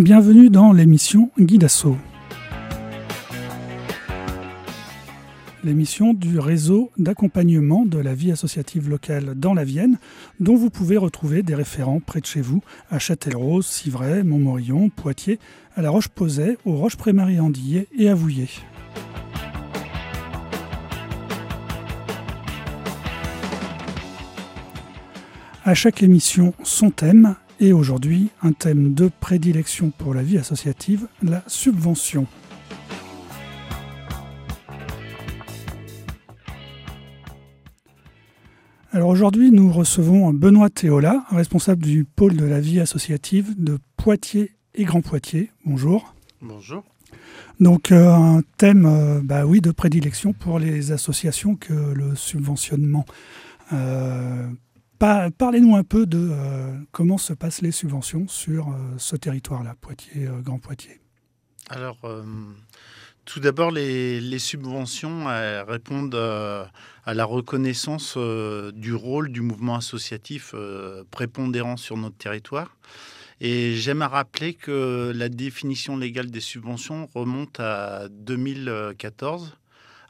Bienvenue dans l'émission Guide. L'émission du réseau d'accompagnement de la vie associative locale dans la Vienne, dont vous pouvez retrouver des référents près de chez vous à Châtellerault, Civray, Montmorillon, Poitiers, à La Roche-Posay, aux Roches-Prémarie-Andillé et à Vouillé. À chaque émission, son thème, et aujourd'hui, un thème de prédilection pour la vie associative, la subvention. Alors aujourd'hui, nous recevons Benoît Théola, responsable du pôle de la vie associative de Poitiers et Grand Poitiers. Bonjour. Bonjour. Donc euh, un thème euh, bah oui, de prédilection pour les associations que le subventionnement euh, Parlez-nous un peu de euh, comment se passent les subventions sur euh, ce territoire-là, Poitiers-Grand euh, Poitiers. Alors, tout d'abord, les, subventions répondent à la reconnaissance du rôle du mouvement associatif prépondérant sur notre territoire. Et j'aime à rappeler que la définition légale des subventions remonte à 2014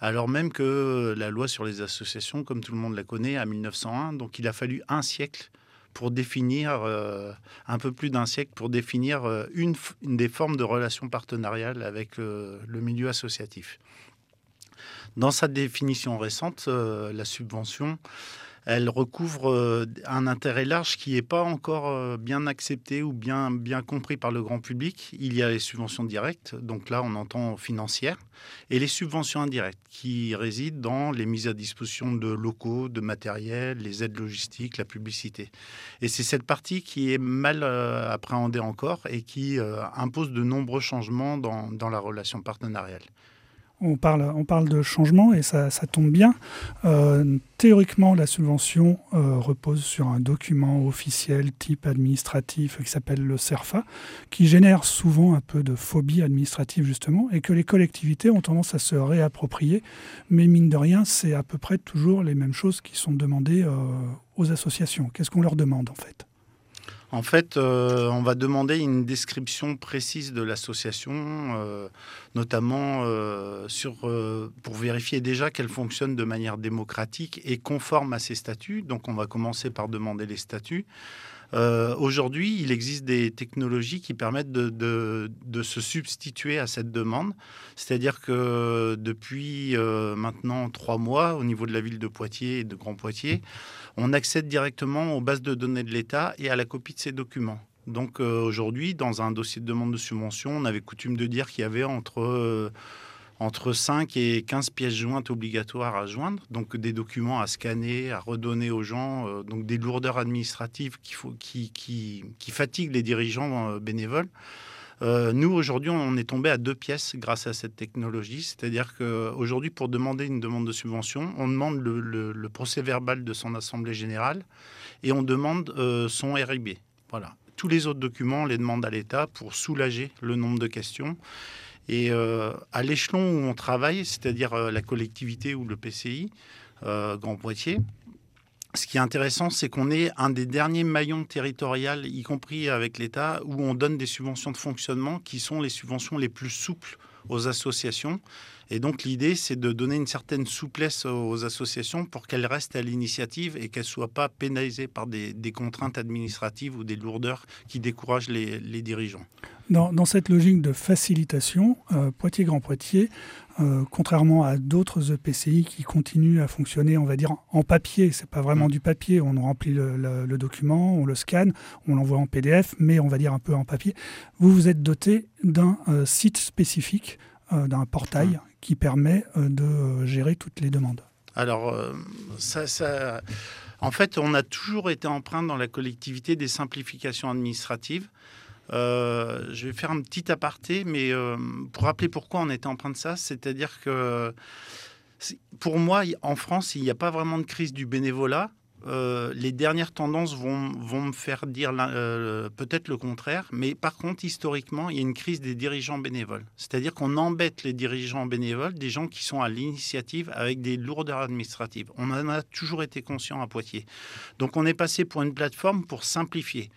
alors même que la loi sur les associations, comme tout le monde la connaît, à 1901. Donc il a fallu un siècle pour définir, euh, un peu plus d'un siècle, pour définir euh, une, des formes de relations partenariales avec euh, le milieu associatif. Dans sa définition récente, la subvention elle recouvre euh, un intérêt large qui n'est pas encore euh, bien accepté ou bien, bien compris par le grand public. Il y a les subventions directes, donc là on entend financières, et les subventions indirectes qui résident dans les mises à disposition de locaux, de matériel, les aides logistiques, la publicité. Et c'est cette partie qui est mal euh, appréhendée encore et qui impose de nombreux changements dans, dans la relation partenariale on parle, on parle de changement et ça, tombe bien. Euh, théoriquement, la subvention euh, repose sur un document officiel type administratif qui s'appelle le CERFA, qui génère souvent un peu de phobie administrative justement et que les collectivités ont tendance à se réapproprier. Mais mine de rien, c'est à peu près toujours les mêmes choses qui sont demandées euh, aux associations. Qu'est-ce qu'on leur demande en fait? En fait, euh, on va demander une description précise de l'association, euh, notamment euh, pour vérifier déjà qu'elle fonctionne de manière démocratique et conforme à ses statuts. Donc, on va commencer par demander les statuts. Aujourd'hui, il existe des technologies qui permettent de, se substituer à cette demande. C'est-à-dire que depuis maintenant trois mois, au niveau de la ville de Poitiers et de Grand Poitiers, on accède directement aux bases de données de l'État et à la copie de ces documents. Donc euh, aujourd'hui, dans un dossier de demande de subvention, on avait coutume de dire qu'il y avait entre, euh, entre 5 et 15 pièces jointes obligatoires à joindre, donc des documents à scanner, à redonner aux gens, euh, donc des lourdeurs administratives qui, fatiguent les dirigeants bénévoles. Euh, nous, aujourd'hui, on est tombé à deux pièces grâce à cette technologie. C'est-à-dire qu'aujourd'hui, pour demander une demande de subvention, on demande le, procès verbal de son assemblée générale et on demande euh, son RIB. Voilà. Tous les autres documents, on les demande à l'État pour soulager le nombre de questions. Et euh, à l'échelon où on travaille, c'est-à-dire la collectivité ou le PCI, Grand Poitiers, ce qui est intéressant, c'est qu'on est un des derniers maillons territoriaux, y compris avec l'État, où on donne des subventions de fonctionnement qui sont les subventions les plus souples aux associations. Et donc l'idée, c'est de donner une certaine souplesse aux associations pour qu'elles restent à l'initiative et qu'elles ne soient pas pénalisées par des, contraintes administratives ou des lourdeurs qui découragent les, dirigeants. Dans, cette logique de facilitation, euh, Poitiers-Grand Poitiers, euh, contrairement à d'autres EPCI qui continuent à fonctionner, on va dire, en papier, c'est pas vraiment mm. du papier, on remplit le, document, on le scanne, on l'envoie en PDF, mais on va dire un peu en papier, vous vous êtes doté d'un euh, site spécifique, d'un portail mm qui permet euh, de euh, gérer toutes les demandes Alors, euh, ça, ça, en fait, on a toujours été empreint dans la collectivité des simplifications administratives. je vais faire un petit aparté, mais pour rappeler pourquoi on était empreint de ça, c'est-à-dire que pour moi, en France, il n'y a pas vraiment de crise du bénévolat. Euh, les dernières tendances vont, me faire dire euh, peut-être le contraire, mais par contre, historiquement, il y a une crise des dirigeants bénévoles. C'est-à-dire qu'on embête les dirigeants bénévoles, des gens qui sont à l'initiative avec des lourdeurs administratives. On en a toujours été conscient à Poitiers. Donc on est passé pour une plateforme pour simplifier.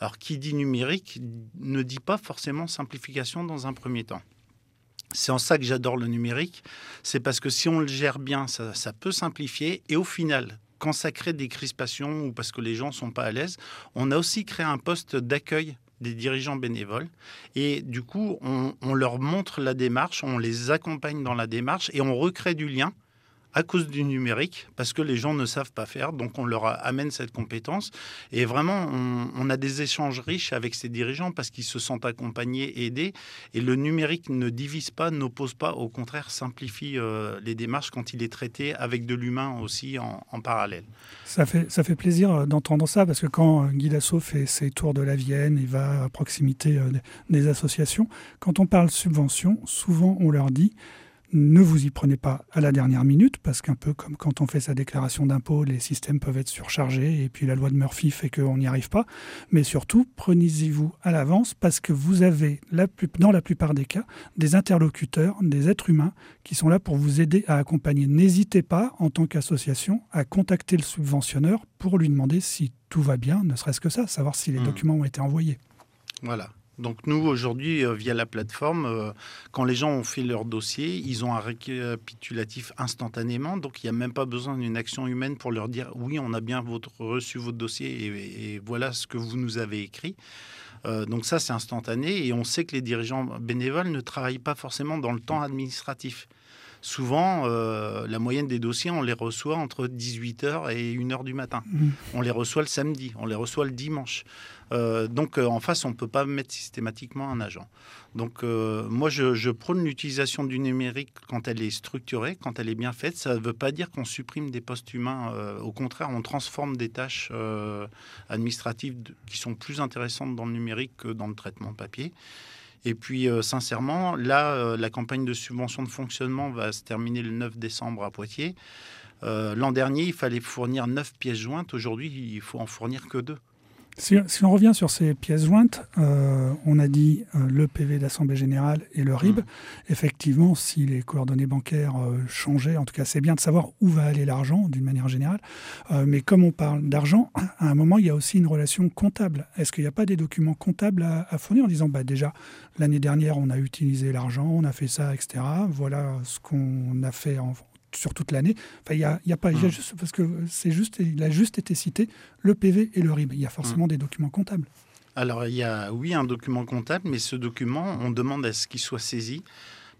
Alors, qui dit numérique ne dit pas forcément simplification dans un premier temps. C'est en ça que j'adore le numérique, c'est parce que si on le gère bien, ça, ça, peut simplifier, et au final, quand ça crée des crispations ou parce que les gens ne sont pas à l'aise, on a aussi créé un poste d'accueil des dirigeants bénévoles. Et du coup, on, on, leur montre la démarche, on les accompagne dans la démarche et on recrée du lien à cause du numérique, parce que les gens ne savent pas faire, donc on leur amène cette compétence. Et vraiment, on, a des échanges riches avec ces dirigeants parce qu'ils se sentent accompagnés, aidés. Et le numérique ne divise pas, n'oppose pas, au contraire, simplifie euh, les démarches quand il est traité avec de l'humain aussi en, parallèle. Ça fait, ça fait plaisir euh, d'entendre ça, parce que quand euh, Guy Dassault fait ses tours de la Vienne, il va à proximité des associations, quand on parle subvention, souvent on leur dit ne vous y prenez pas à la dernière minute, parce qu'un peu comme quand on fait sa déclaration d'impôt, les systèmes peuvent être surchargés, et puis la loi de Murphy fait qu'on n'y arrive pas. Mais surtout, prenez-y-vous à l'avance, parce que vous avez, dans la plupart des cas, des interlocuteurs, des êtres humains, qui sont là pour vous aider à accompagner. N'hésitez pas, en tant qu'association, à contacter le subventionneur pour lui demander si tout va bien, ne serait-ce que ça, savoir si les mmh. documents ont été envoyés. Voilà. Donc nous, aujourd'hui, euh, via la plateforme, euh, quand les gens ont fait leur dossier, ils ont un récapitulatif instantanément. Donc il n'y a même pas besoin d'une action humaine pour leur dire oui, on a bien votre, reçu votre dossier et, voilà ce que vous nous avez écrit. Euh, donc ça, c'est instantané et on sait que les dirigeants bénévoles ne travaillent pas forcément dans le temps administratif. Souvent, la moyenne des dossiers, on les reçoit entre 18h et 1h du matin. Mmh. On les reçoit le samedi, on les reçoit le dimanche. Euh, donc euh, en face, on ne peut pas mettre systématiquement un agent. Donc euh, moi, je, prône l'utilisation du numérique quand elle est structurée, quand elle est bien faite. Ça ne veut pas dire qu'on supprime des postes humains. au contraire, on transforme des tâches administratives qui sont plus intéressantes dans le numérique que dans le traitement papier. Et puis, sincèrement, là, la campagne de subvention de fonctionnement va se terminer le 9 décembre à Poitiers. L'an dernier, il fallait fournir 9 pièces jointes. Aujourd'hui, il faut en fournir que 2. Si, on revient sur ces pièces jointes, euh, on a dit euh, le PV d'Assemblée Générale et le RIB. Mmh. Effectivement, si les coordonnées bancaires euh, changeaient, en tout cas, c'est bien de savoir où va aller l'argent d'une manière générale. mais comme on parle d'argent, à un moment, il y a aussi une relation comptable. Est-ce qu'il n'y a pas des documents comptables à, à fournir en disant, bah, déjà, l'année dernière, on a utilisé l'argent, on a fait ça, etc. Voilà ce qu'on a fait en, sur toute l'année. Enfin, il y a, y a, pas, mmh. juste, parce que c'est juste, il a juste été cité le PV et le RIB. Il y a forcément mmh. des documents comptables. Alors, il y a, oui, un document comptable, mais ce document, on demande à ce qu'il soit saisi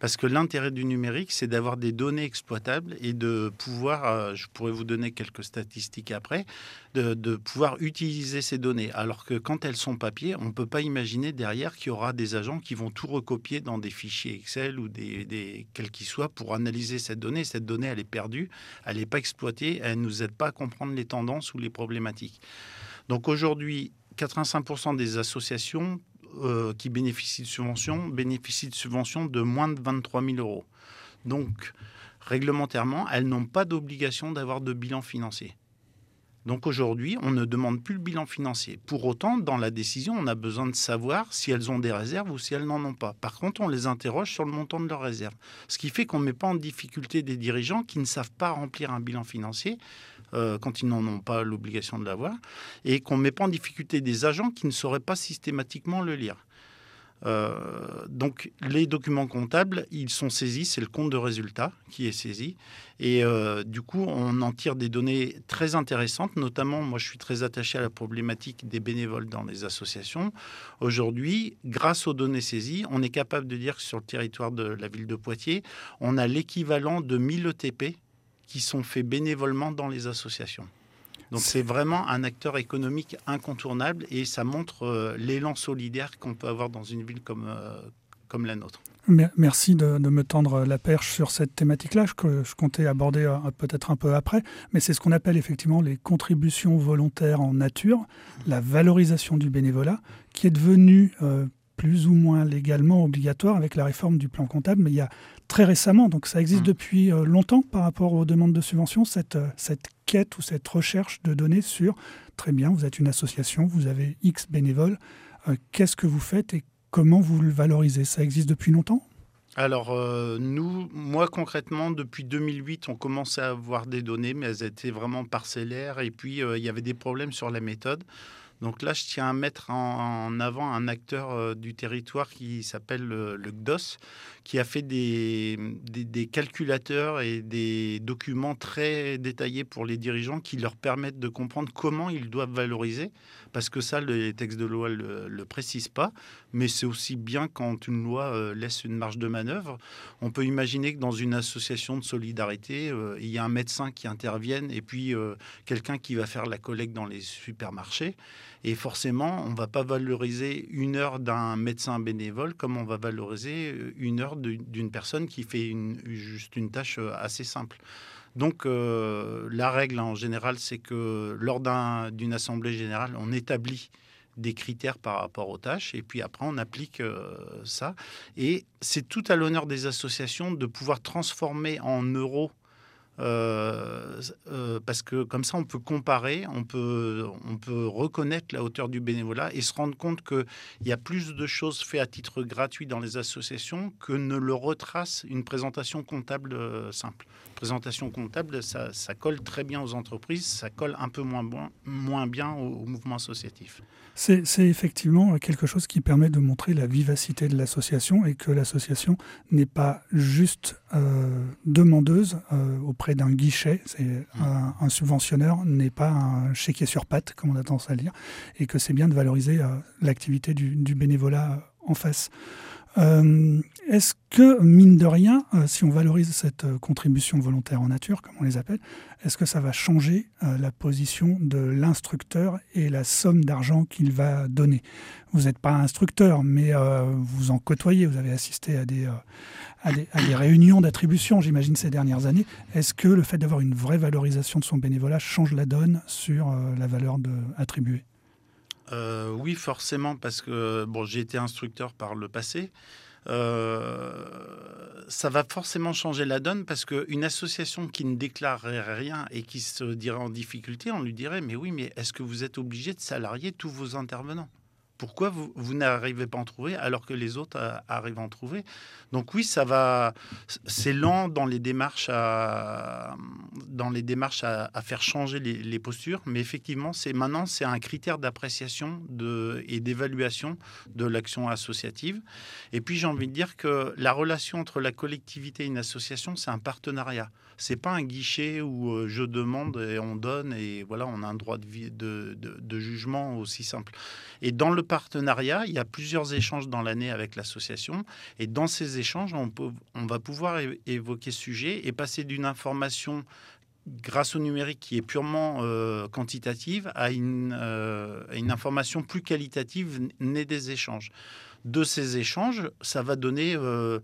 parce que l'intérêt du numérique, c'est d'avoir des données exploitables et de pouvoir, euh, je pourrais vous donner quelques statistiques après, de, pouvoir utiliser ces données. Alors que quand elles sont papier, on ne peut pas imaginer derrière qu'il y aura des agents qui vont tout recopier dans des fichiers Excel ou des, des quels qu'ils soient pour analyser cette donnée. Cette donnée, elle est perdue, elle n'est pas exploitée, elle ne nous aide pas à comprendre les tendances ou les problématiques. Donc aujourd'hui, 85% des associations euh, qui bénéficient de subventions bénéficient de subventions de moins de 23 000 euros. Donc, réglementairement, elles n'ont pas d'obligation d'avoir de bilan financier. Donc aujourd'hui, on ne demande plus le bilan financier. Pour autant, dans la décision, on a besoin de savoir si elles ont des réserves ou si elles n'en ont pas. Par contre, on les interroge sur le montant de leurs réserves. Ce qui fait qu'on ne met pas en difficulté des dirigeants qui ne savent pas remplir un bilan financier euh, quand ils n'en ont pas l'obligation de l'avoir, et qu'on ne met pas en difficulté des agents qui ne sauraient pas systématiquement le lire. Euh, donc les documents comptables, ils sont saisis, c'est le compte de résultat qui est saisi. Et euh, du coup, on en tire des données très intéressantes, notamment, moi je suis très attaché à la problématique des bénévoles dans les associations. Aujourd'hui, grâce aux données saisies, on est capable de dire que sur le territoire de la ville de Poitiers, on a l'équivalent de 1000 ETP qui sont faits bénévolement dans les associations. Donc c'est vraiment un acteur économique incontournable et ça montre euh, l'élan solidaire qu'on peut avoir dans une ville comme, euh, comme la nôtre. Merci de, me tendre la perche sur cette thématique-là, que je comptais aborder euh, peut-être un peu après, mais c'est ce qu'on appelle effectivement les contributions volontaires en nature, la valorisation du bénévolat, qui est devenue plus ou moins légalement obligatoire avec la réforme du plan comptable, mais il y a très récemment, donc ça existe mmh. depuis euh, longtemps par rapport aux demandes de subvention, cette, euh, cette quête ou cette recherche de données sur, très bien, vous êtes une association, vous avez X bénévoles, euh, qu'est-ce que vous faites et comment vous le valorisez? Ça existe depuis longtemps? Alors, nous, moi concrètement, depuis 2008, on commençait à avoir des données, mais elles étaient vraiment parcellaires. Et puis, il y avait des problèmes sur la méthode. Donc là, je tiens à mettre en, avant un acteur euh, du territoire qui s'appelle le, GDOS, qui a fait des, calculateurs et des documents très détaillés pour les dirigeants qui leur permettent de comprendre comment ils doivent valoriser, parce que ça, les textes de loi ne le, le précisent pas, mais c'est aussi bien quand une loi euh, laisse une marge de manœuvre. On peut imaginer que dans une association de solidarité, euh, il y a un médecin qui intervienne et puis quelqu'un qui va faire la collecte dans les supermarchés. Et forcément, on ne va pas valoriser une heure d'un médecin bénévole comme on va valoriser une heure d'une personne qui fait juste une tâche euh, assez simple. Donc euh, la règle en général, c'est que lors d'une assemblée générale, on établit des critères par rapport aux tâches et puis après on applique euh, ça. Et c'est tout à l'honneur des associations de pouvoir transformer en euros euh, euh, parce que comme ça, on peut comparer, on peut, on peut reconnaître la hauteur du bénévolat et se rendre compte qu'il y a plus de choses faites à titre gratuit dans les associations que ne le retrace une présentation comptable euh, simple. Présentation comptable, ça, ça, colle très bien aux entreprises, ça colle un peu moins, moins bien au mouvement associatif. C'est effectivement quelque chose qui permet de montrer la vivacité de l'association et que l'association n'est pas juste euh, demandeuse euh, auprès d'un guichet. C'est mmh. un, subventionneur n'est pas un chéquier sur patte, comme on a tendance à le dire, et que c'est bien de valoriser euh, l'activité du, du, bénévolat en face. Euh, est-ce que, mine de rien, euh, si on valorise cette euh, contribution volontaire en nature, comme on les appelle, est-ce que ça va changer la position de l'instructeur et la somme d'argent qu'il va donner? Vous n'êtes pas instructeur, mais vous en côtoyez, vous avez assisté à des, à des, réunions d'attribution, j'imagine, ces dernières années. Est-ce que le fait d'avoir une vraie valorisation de son bénévolat change la donne sur la valeur attribuée? Euh, oui, forcément, parce que j'ai été instructeur par le passé. Euh, ça va forcément changer la donne parce qu'une association qui ne déclarerait rien et qui se dirait en difficulté, on lui dirait Mais oui, mais est-ce que vous êtes obligé de salarier tous vos intervenants? Pourquoi vous, n'arrivez pas à en trouver alors que les autres euh, arrivent à en trouver? Donc oui, ça va. C'est lent dans les démarches à, dans les démarches à, faire changer les, postures, mais effectivement, c'est maintenant c'est un critère d'appréciation et d'évaluation de l'action associative. Et puis j'ai envie de dire que la relation entre la collectivité et une association, c'est un partenariat. C'est pas un guichet où euh, je demande et on donne et voilà, on a un droit de, de, de, de jugement aussi simple. Et dans le partenariat, il y a plusieurs échanges dans l'année avec l'association. Et dans ces échanges, on, va pouvoir évoquer ce sujet et passer d'une information grâce au numérique qui est purement euh, quantitative à une, euh, une, information plus qualitative née des échanges. De ces échanges, ça va donner... Euh,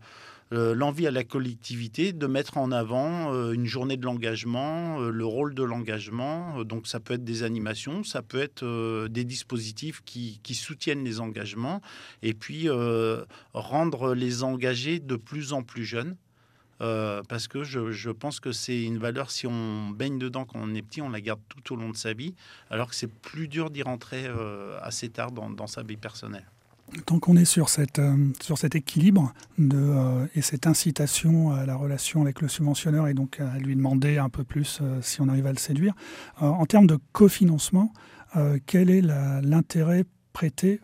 euh, l'envie à la collectivité de mettre en avant euh, une journée de l'engagement, euh, le rôle de l'engagement. donc ça peut être des animations, ça peut être des dispositifs qui, soutiennent les engagements et puis rendre les engagés de plus en plus jeunes. parce que je, pense que c'est une valeur, si on baigne dedans quand on est petit, on la garde tout au long de sa vie, alors que c'est plus dur d'y rentrer assez tard dans sa vie personnelle. Tant qu'on est sur, cette, euh, cet équilibre euh, et cette incitation à la relation avec le subventionneur et donc à lui demander un peu plus euh, si on arrive à le séduire, en termes de cofinancement, quel est l'intérêt prêté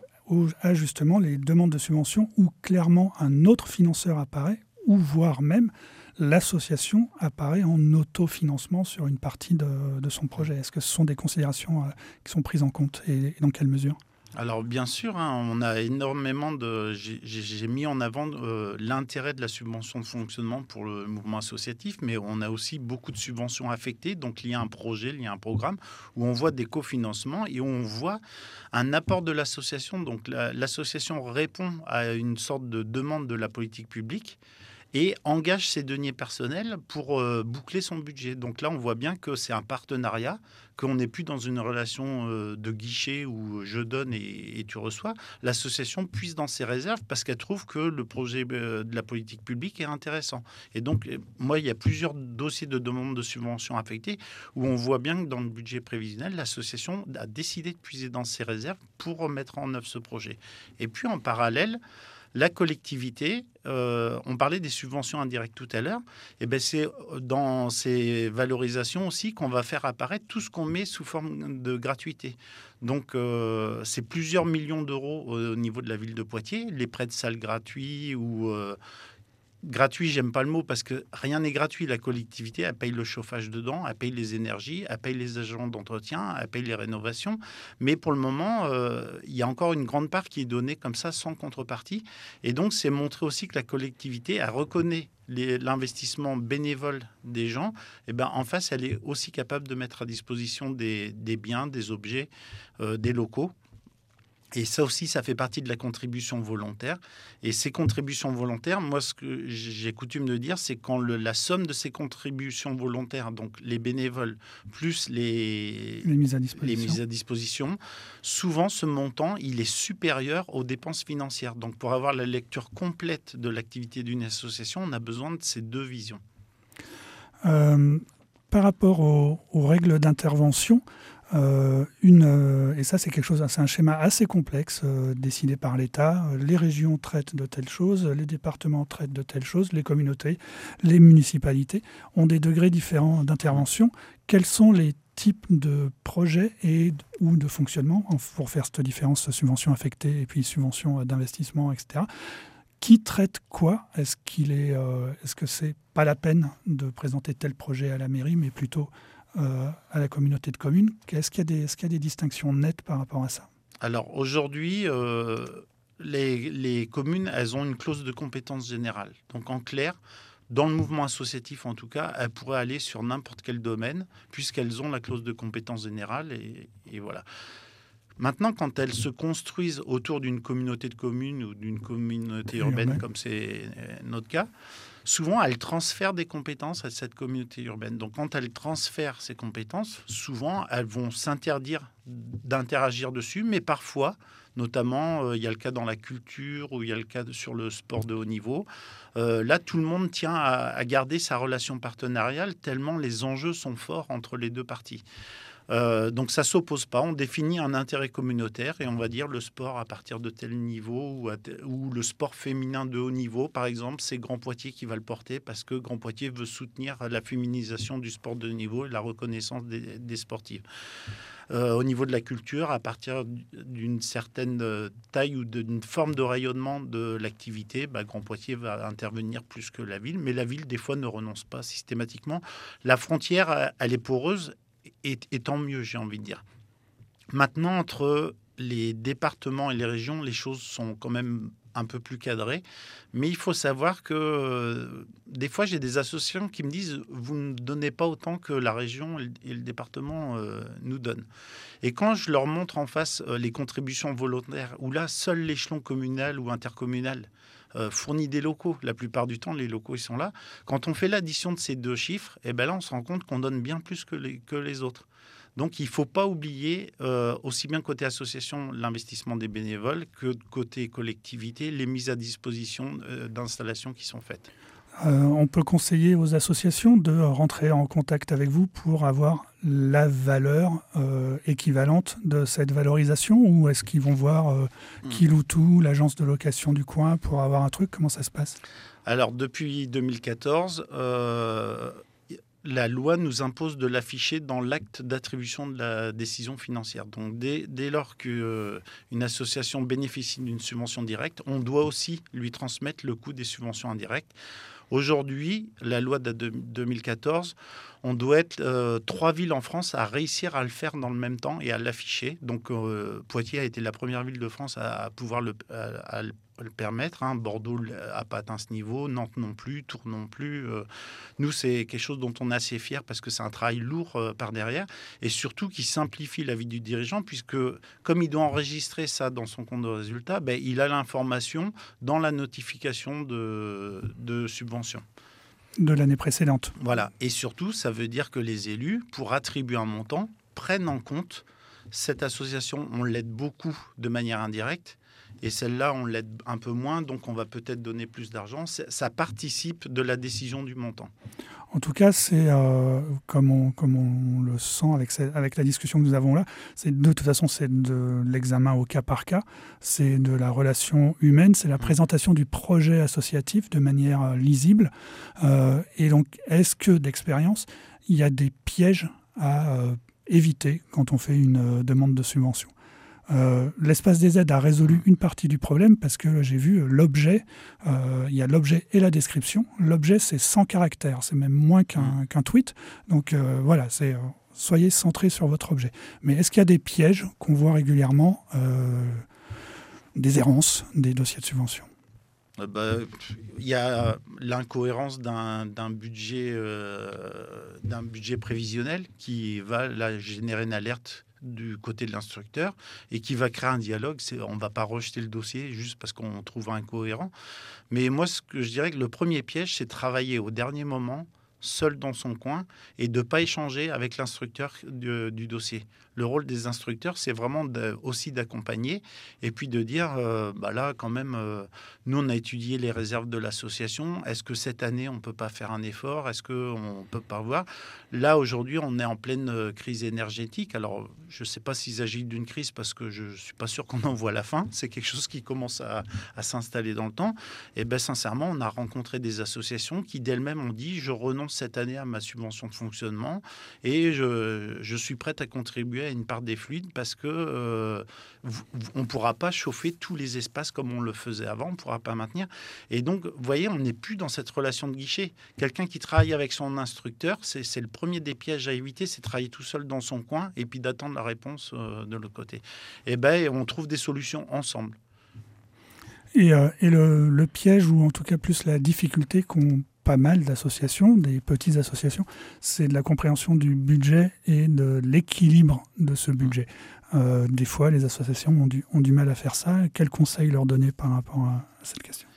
à justement les demandes de subvention où clairement un autre financeur apparaît ou voire même l'association apparaît en autofinancement sur une partie de son projet? Est-ce que ce sont des considérations qui sont prises en compte et dans quelle mesure? Alors bien sûr, hein, on a énormément de. J'ai mis en avant euh, l'intérêt de la subvention de fonctionnement pour le mouvement associatif, mais on a aussi beaucoup de subventions affectées, donc il y a un projet, il y a un programme où on voit des cofinancements et où on voit un apport de l'association. Donc l'association répond à une sorte de demande de la politique publique et engage ses deniers personnels pour euh, boucler son budget. Donc là, on voit bien que c'est un partenariat, qu'on n'est plus dans une relation euh, de guichet où je donne et, tu reçois. L'association puise dans ses réserves parce qu'elle trouve que le projet euh, de la politique publique est intéressant. Et donc, moi, il y a plusieurs dossiers de demande de subvention affectés où on voit bien que dans le budget prévisionnel, l'association a décidé de puiser dans ses réserves pour mettre en œuvre ce projet. Et puis, en parallèle, La collectivité, euh, on parlait des subventions indirectes tout à l'heure, et ben c'est dans ces valorisations aussi qu'on va faire apparaître tout ce qu'on met sous forme de gratuité. Donc, euh, c'est plusieurs millions d'euros au niveau de la ville de Poitiers, les prêts de salles gratuits ou euh, gratuit, j'aime pas le mot parce que rien n'est gratuit. La collectivité, elle paye le chauffage dedans, elle paye les énergies, elle paye les agents d'entretien, elle paye les rénovations. Mais pour le moment, euh, il y a encore une grande part qui est donnée comme ça sans contrepartie. Et donc, c'est montrer aussi que la collectivité, reconnaît l'investissement bénévole des gens, eh ben en face, elle est aussi capable de mettre à disposition des, biens, des objets, euh, des locaux et ça aussi, ça fait partie de la contribution volontaire. Et ces contributions volontaires, moi, ce que j'ai coutume de dire, c'est quand la somme de ces contributions volontaires, donc les bénévoles, plus les, les, mises, à les mises à disposition, souvent ce montant, il est supérieur aux dépenses financières. Donc pour avoir la lecture complète de l'activité d'une association, on a besoin de ces deux visions. Euh, par rapport aux, aux règles d'intervention, euh, une, euh, et ça, c'est quelque chose, c'est un schéma assez complexe euh, décidé par l'État. Les régions traitent de telles choses, les départements traitent de telles choses, les communautés, les municipalités ont des degrés différents d'intervention. Quels sont les types de projets et ou de fonctionnement pour faire cette différence subvention affectée et puis subvention d'investissement, etc. Qui traite quoi? Est-ce qu'il est, est-ce que c'est pas la peine de présenter tel projet à la mairie, mais plutôt euh, à la communauté de communes. Est-ce qu'il y, y, a des distinctions nettes par rapport à ça? Alors aujourd'hui, euh, les, les, communes, elles ont une clause de compétence générale. Donc en clair, dans le mouvement associatif en tout cas, elles pourraient aller sur n'importe quel domaine puisqu'elles ont la clause de compétence générale et, et voilà. Maintenant, quand elles se construisent autour d'une communauté de communes ou d'une communauté urbaine, comme c'est euh, notre cas, souvent elles transfèrent des compétences à cette communauté urbaine. Donc quand elles transfèrent ces compétences, souvent elles vont s'interdire d'interagir dessus, mais parfois, notamment euh, il y a le cas dans la culture ou il y a le cas sur le sport de haut niveau, euh, là tout le monde tient à garder sa relation partenariale tellement les enjeux sont forts entre les deux parties. Euh, donc ça s'oppose pas. On définit un intérêt communautaire et on va dire le sport à partir de tel niveau ou, le sport féminin de haut niveau, par exemple, c'est Grand Poitiers qui va le porter parce que Grand Poitiers veut soutenir la féminisation du sport de niveau et la reconnaissance des, des sportives. Euh, au niveau de la culture, à partir d'une certaine euh, taille ou d'une forme de rayonnement de l'activité, bah, Grand Poitiers va intervenir plus que la ville, mais la ville, des fois, ne renonce pas systématiquement. La frontière, elle est poreuse et, tant mieux, j'ai envie de dire. Maintenant, entre les départements et les régions, les choses sont quand même un peu plus cadrées. Mais il faut savoir que euh, des fois, j'ai des associations qui me disent vous ne donnez pas autant que la région et le département euh, nous donnent. Et quand je leur montre en face euh, les contributions volontaires, où là, seul l'échelon communal ou intercommunal fournit des locaux. La plupart du temps, les locaux, ils sont là. Quand on fait l'addition de ces deux chiffres, eh ben là, on se rend compte qu'on donne bien plus que les, que les autres. Donc il ne faut pas oublier, euh, aussi bien côté association, l'investissement des bénévoles, que côté collectivité, les mises à disposition euh, d'installations qui sont faites. Euh, on peut conseiller aux associations de rentrer en contact avec vous pour avoir la valeur équivalente de cette valorisation ou est-ce qu'ils vont voir hmm. Kiloutou, l'agence de location du coin, pour avoir un truc? Comment ça se passe? Alors depuis 2014, la loi nous impose de l'afficher dans l'acte d'attribution de la décision financière. Donc dès, lors qu'une euh, association bénéficie d'une subvention directe, on doit aussi lui transmettre le coût des subventions indirectes. Aujourd'hui, la loi de 2014, on doit être euh, trois villes en France à réussir à le faire dans le même temps et à l'afficher. Donc euh, Poitiers a été la première ville de France à, pouvoir le, le permettre. Hein. Bordeaux n'a pas atteint ce niveau, Nantes non plus, Tours non plus. Euh. nous, c'est quelque chose dont on est assez fier parce que c'est un travail lourd euh, par derrière et surtout qui simplifie la vie du dirigeant puisque comme il doit enregistrer ça dans son compte de résultat, ben, il a l'information dans la notification de, de subvention de l'année précédente. Voilà. Et surtout, ça veut dire que les élus, pour attribuer un montant, prennent en compte cette association. On l'aide beaucoup de manière indirecte et celle-là, on l'aide un peu moins, donc on va peut-être donner plus d'argent. Ça participe de la décision du montant. En tout cas, c'est euh, comme, on, comme on le sent avec, avec la discussion que nous avons là, c'est de toute façon c'est de l'examen au cas par cas, c'est de la relation humaine, c'est la mmh. présentation du projet associatif de manière euh, lisible. Euh, et donc, est-ce que d'expérience, il y a des pièges à éviter quand on fait une demande de subvention? Euh, l'espace des aides a résolu une partie du problème parce que j'ai vu l'objet, euh, il y a l'objet et la description. L'objet, c'est 100 caractères, c'est même moins qu'un mmh. tweet. Donc euh, voilà, c'est soyez centré sur votre objet. Mais est-ce qu'il y a des pièges qu'on voit régulièrement, des errances des dossiers de subvention? Bah, il y a l'incohérence d'un budget, d'un budget prévisionnel qui va là, générer une alerte du côté de l'instructeur et qui va créer un dialogue. On ne va pas rejeter le dossier juste parce qu'on trouve incohérent. Mais moi, ce que je dirais que le premier piège, c'est travailler au dernier moment seul dans son coin et de ne pas échanger avec l'instructeur du, dossier. Le rôle des instructeurs, c'est vraiment aussi d'accompagner et puis de dire, euh, bah là, quand même, euh, nous, on a étudié les réserves de l'association. Est-ce que cette année, on ne peut pas faire un effort? Est-ce qu'on ne peut pas voir? Là, aujourd'hui, on est en pleine euh, crise énergétique. Alors, je ne sais pas s'il s'agit d'une crise parce que je ne suis pas sûr qu'on en voit la fin. C'est quelque chose qui commence à, s'installer dans le temps. Et bien, sincèrement, on a rencontré des associations qui d'elles-mêmes ont dit, je renonce cette année à ma subvention de fonctionnement et je, je suis prête à contribuer à une part des fluides parce que euh, on pourra pas chauffer tous les espaces comme on le faisait avant, on pourra pas maintenir. Et donc, vous voyez, on n'est plus dans cette relation de guichet. Quelqu'un qui travaille avec son instructeur, c'est le premier des pièges à éviter, c'est travailler tout seul dans son coin et puis d'attendre la réponse euh, de l'autre côté. Et eh ben, on trouve des solutions ensemble. Et, euh, et le, le, piège, ou en tout cas plus la difficulté qu'ont pas mal d'associations, des petites associations, c'est de la compréhension du budget et de l'équilibre de ce budget. Euh, des fois, les associations ont du, ont du mal à faire ça. Quels conseils leur donner par rapport à cette question?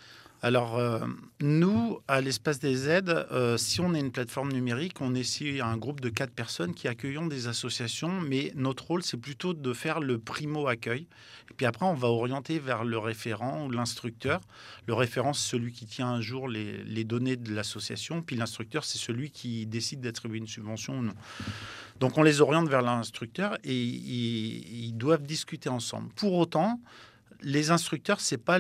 Alors, euh, nous, à l'espace des aides, euh, si on est une plateforme numérique, on est ici un groupe de quatre personnes qui accueillons des associations, mais notre rôle, c'est plutôt de faire le primo accueil. Et puis après, on va orienter vers le référent ou l'instructeur. Le référent, c'est celui qui tient un jour les, données de l'association, puis l'instructeur, c'est celui qui décide d'attribuer une subvention ou non. Donc, on les oriente vers l'instructeur et ils doivent discuter ensemble. Pour autant, les instructeurs, c'est pas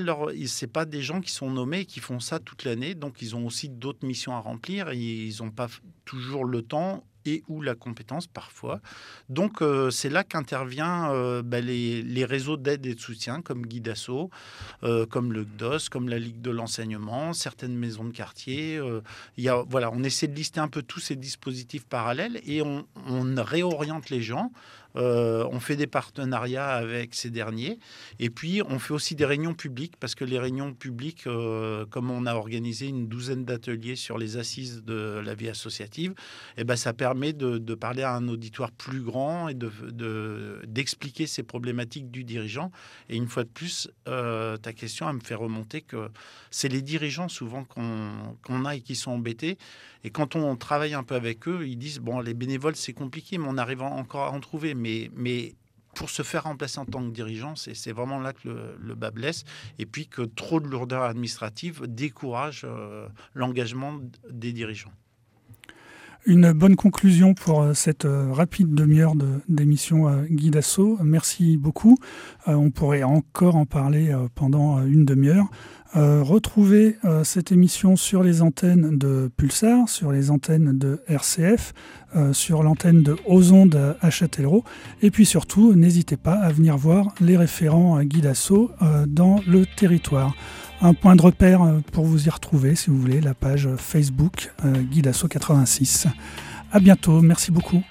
pas des gens qui sont nommés et qui font ça toute l'année. Donc, ils ont aussi d'autres missions à remplir et ils n'ont pas toujours le temps et ou la compétence parfois. Donc euh, c'est là qu'intervient euh, bah, les, réseaux d'aide et de soutien comme Guidasso, euh, comme le GDOS, comme la Ligue de l'enseignement, certaines maisons de quartier. il y a, voilà, on essaie de lister un peu tous ces dispositifs parallèles et on réoriente les gens euh, on fait des partenariats avec ces derniers. Et puis, on fait aussi des réunions publiques, parce que les réunions publiques, euh, comme on a organisé une douzaine d'ateliers sur les assises de la vie associative, eh ben, ça permet de, parler à un auditoire plus grand et d'expliquer de, ces problématiques du dirigeant. Et une fois de plus, euh, ta question, elle me fait remonter que c'est les dirigeants souvent qu'on a et qui sont embêtés. Et quand on travaille un peu avec eux, ils disent, bon, les bénévoles, c'est compliqué, mais on arrive encore à en trouver pour se faire remplacer en tant que dirigeant, c'est vraiment là que le, bas blesse. Et puis que trop de lourdeur administrative décourage euh, l'engagement des dirigeants. Une bonne conclusion pour euh, cette euh, rapide demi-heure d'émission Guy Dassault. Merci beaucoup. On pourrait encore en parler pendant une demi-heure. Euh, retrouvez euh, cette émission sur les antennes de Pulsar, sur les antennes de RCF, euh, sur l'antenne de Ozonde à Châtellerault. Et puis surtout, n'hésitez pas à venir voir les référents Guy dans le territoire. Un point de repère pour vous y retrouver, si vous voulez, la page Facebook Guy Dassault 86. À bientôt, merci beaucoup.